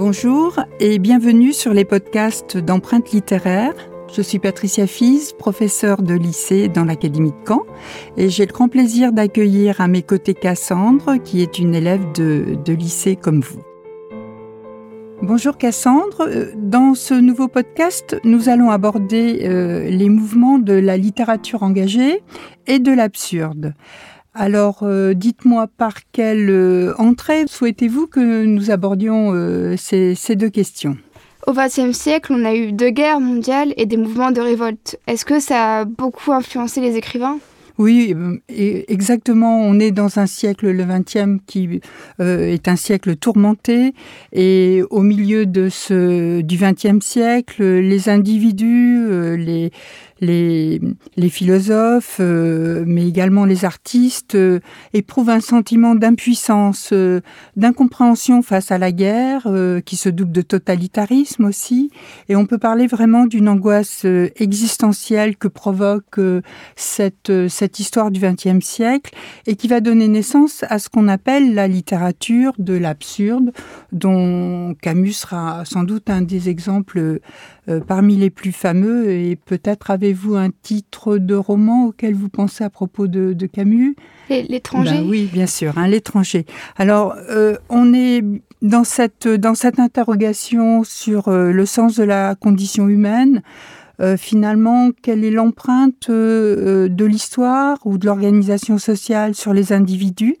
Bonjour et bienvenue sur les podcasts d'empreintes littéraires. Je suis Patricia Fies, professeure de lycée dans l'Académie de Caen, et j'ai le grand plaisir d'accueillir à mes côtés Cassandre, qui est une élève de, lycée comme vous. Bonjour Cassandre, dans ce nouveau podcast, nous allons aborder euh, les mouvements de la littérature engagée et de l'absurde. Alors, euh, dites-moi par quelle euh, entrée souhaitez-vous que nous abordions euh, ces, deux questions? Au XXe siècle, on a eu deux guerres mondiales et des mouvements de révolte. Est-ce que ça a beaucoup influencé les écrivains? Oui, exactement. On est dans un siècle, le XXe, qui est un siècle tourmenté. Et au milieu de ce, du XXe siècle, les individus, les, les, les philosophes, euh, mais également les artistes, euh, éprouvent un sentiment d'impuissance, euh, d'incompréhension face à la guerre, qui se double de totalitarisme aussi. Et on peut parler vraiment d'une angoisse existentielle que provoque cette, cette histoire du XXe siècle et qui va donner naissance à ce qu'on appelle la littérature de l'absurde, dont Camus sera sans doute un des exemples parmi les plus fameux et peut-être avez vous un titre de roman auquel vous pensez à propos de, Camus? L'étranger? Ben Oui, bien sûr, hein, l'étranger. Alors, euh, on est dans cette, dans cette interrogation sur euh, le sens de la condition humaine. Euh, finalement, quelle est l'empreinte de l'histoire ou de l'organisation sociale sur les individus?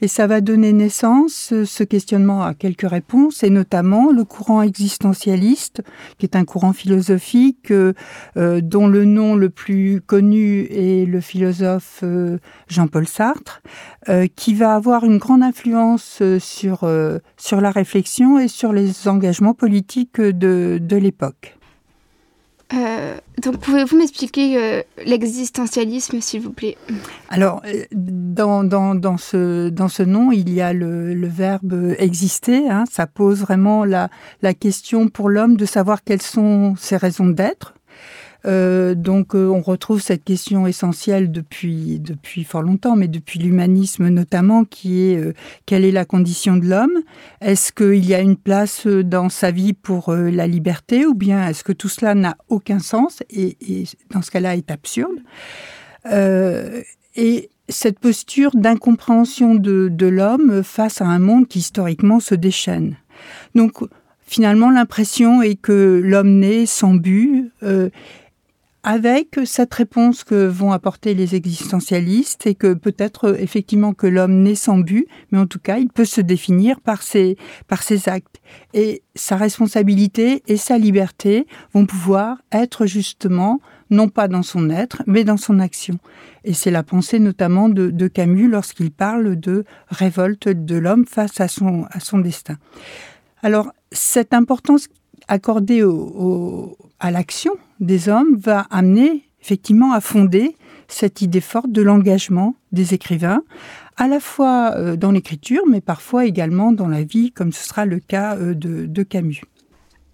Et ça va donner naissance, ce questionnement, à quelques réponses, et notamment le courant existentialiste, qui est un courant philosophique euh, dont le nom le plus connu est le philosophe euh, Jean-Paul Sartre, euh, qui va avoir une grande influence sur, sur la réflexion et sur les engagements politiques de, de l'époque. Euh, donc, pouvez-vous m'expliquer euh, l'existentialisme, s'il vous plaît? Alors, euh, dans, ce, nom, il y a le, le verbe exister. Hein. ça pose vraiment la, la question pour l'homme de savoir quelles sont ses raisons d'être. Euh, donc euh, on retrouve cette question essentielle depuis, depuis fort longtemps, mais depuis l'humanisme notamment, qui est euh, quelle est la condition de l'homme? Est-ce qu'il y a une place dans sa vie pour la liberté ou bien est-ce que tout cela n'a aucun sens et, dans ce cas-là est absurde? Et cette posture d'incompréhension de, de l'homme face à un monde qui historiquement se déchaîne. Donc finalement l'impression est que l'homme naît sans but avec cette réponse que vont apporter les existentialistes et que peut-être euh, effectivement que l'homme n'est sans but, mais en tout cas il peut se définir par ses, par ses actes. Et sa responsabilité et sa liberté vont pouvoir être justement non pas dans son être, mais dans son action. Et c'est la pensée notamment de, de Camus lorsqu'il parle de révolte de l'homme face à son, à son destin. Alors, cette importance accordée au, à l'action des hommes va amener effectivement à fonder cette idée forte de l'engagement des écrivains, à la fois euh, dans l'écriture, mais parfois également dans la vie, comme ce sera le cas euh, de, Camus.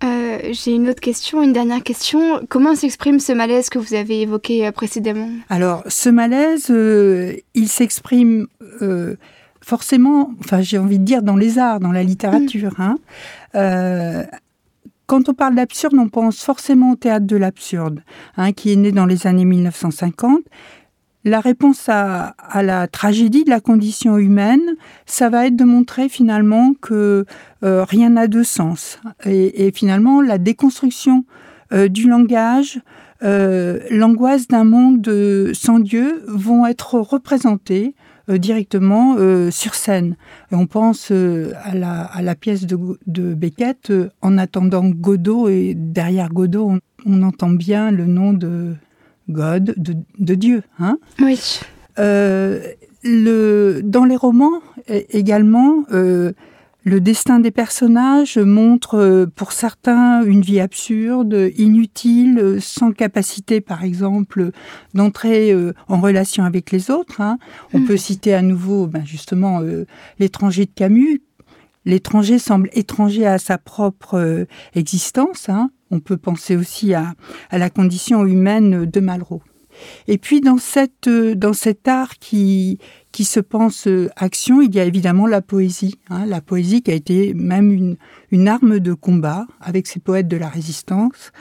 Euh, j'ai une autre question, une dernière question. Comment s'exprime ce malaise que vous avez évoqué précédemment? Alors, ce malaise, il s'exprime forcément, enfin j'ai envie de dire dans les arts, dans la littérature. Hein. Quand on parle d'absurde, on pense forcément au théâtre de l'absurde, hein, qui est né dans les années 1950. La réponse à, la tragédie de la condition humaine, ça va être de montrer finalement que euh, rien n'a de sens. Et, finalement, la déconstruction euh, du langage, euh, l'angoisse d'un monde sans Dieu vont être représentées euh, directement euh, sur scène. Et on pense euh, à la, à, la, pièce de, de Beckett, en attendant Godot, et derrière Godot, on, entend bien le nom de God, de, de Dieu. Hein oui. le, dans les romans également, le destin des personnages montre euh, pour certains une vie absurde, inutile, euh, sans capacité par exemple d'entrer euh, en relation avec les autres. Hein. On hmm. peut citer à nouveau ben, justement l'étranger de Camus. L'étranger semble étranger à sa propre existence. Hein. On peut penser aussi à, à la condition humaine de Malraux. Et puis dans, cette, dans cet art qui, qui se pense action, il y a évidemment la poésie. Hein. la poésie qui a été même une, une arme de combat avec ses poètes de la résistance,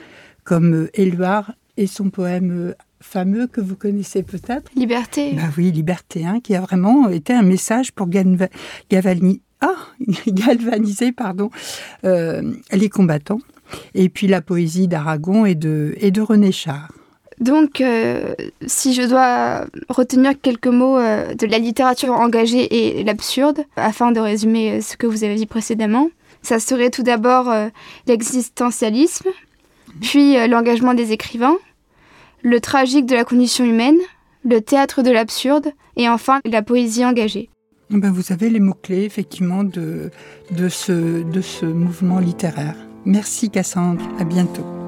comme Éluard et son poème fameux que vous connaissez peut-être. Liberté. Bah oui, Liberté, hein, qui a vraiment été un message pour ah, galvaniser pardon, euh, les combattants. Et puis la poésie d'Aragon et de, et de René Char. Donc, euh, si je dois retenir quelques mots euh, de la littérature engagée et l'absurde, afin de résumer ce que vous avez dit précédemment, ça serait tout d'abord l'existentialisme, puis l'engagement des écrivains, le tragique de la condition humaine, le théâtre de l'absurde et enfin la poésie engagée. Ben vous avez les mots-clés effectivement de, de, ce, de ce mouvement littéraire. Merci Cassandre, à bientôt.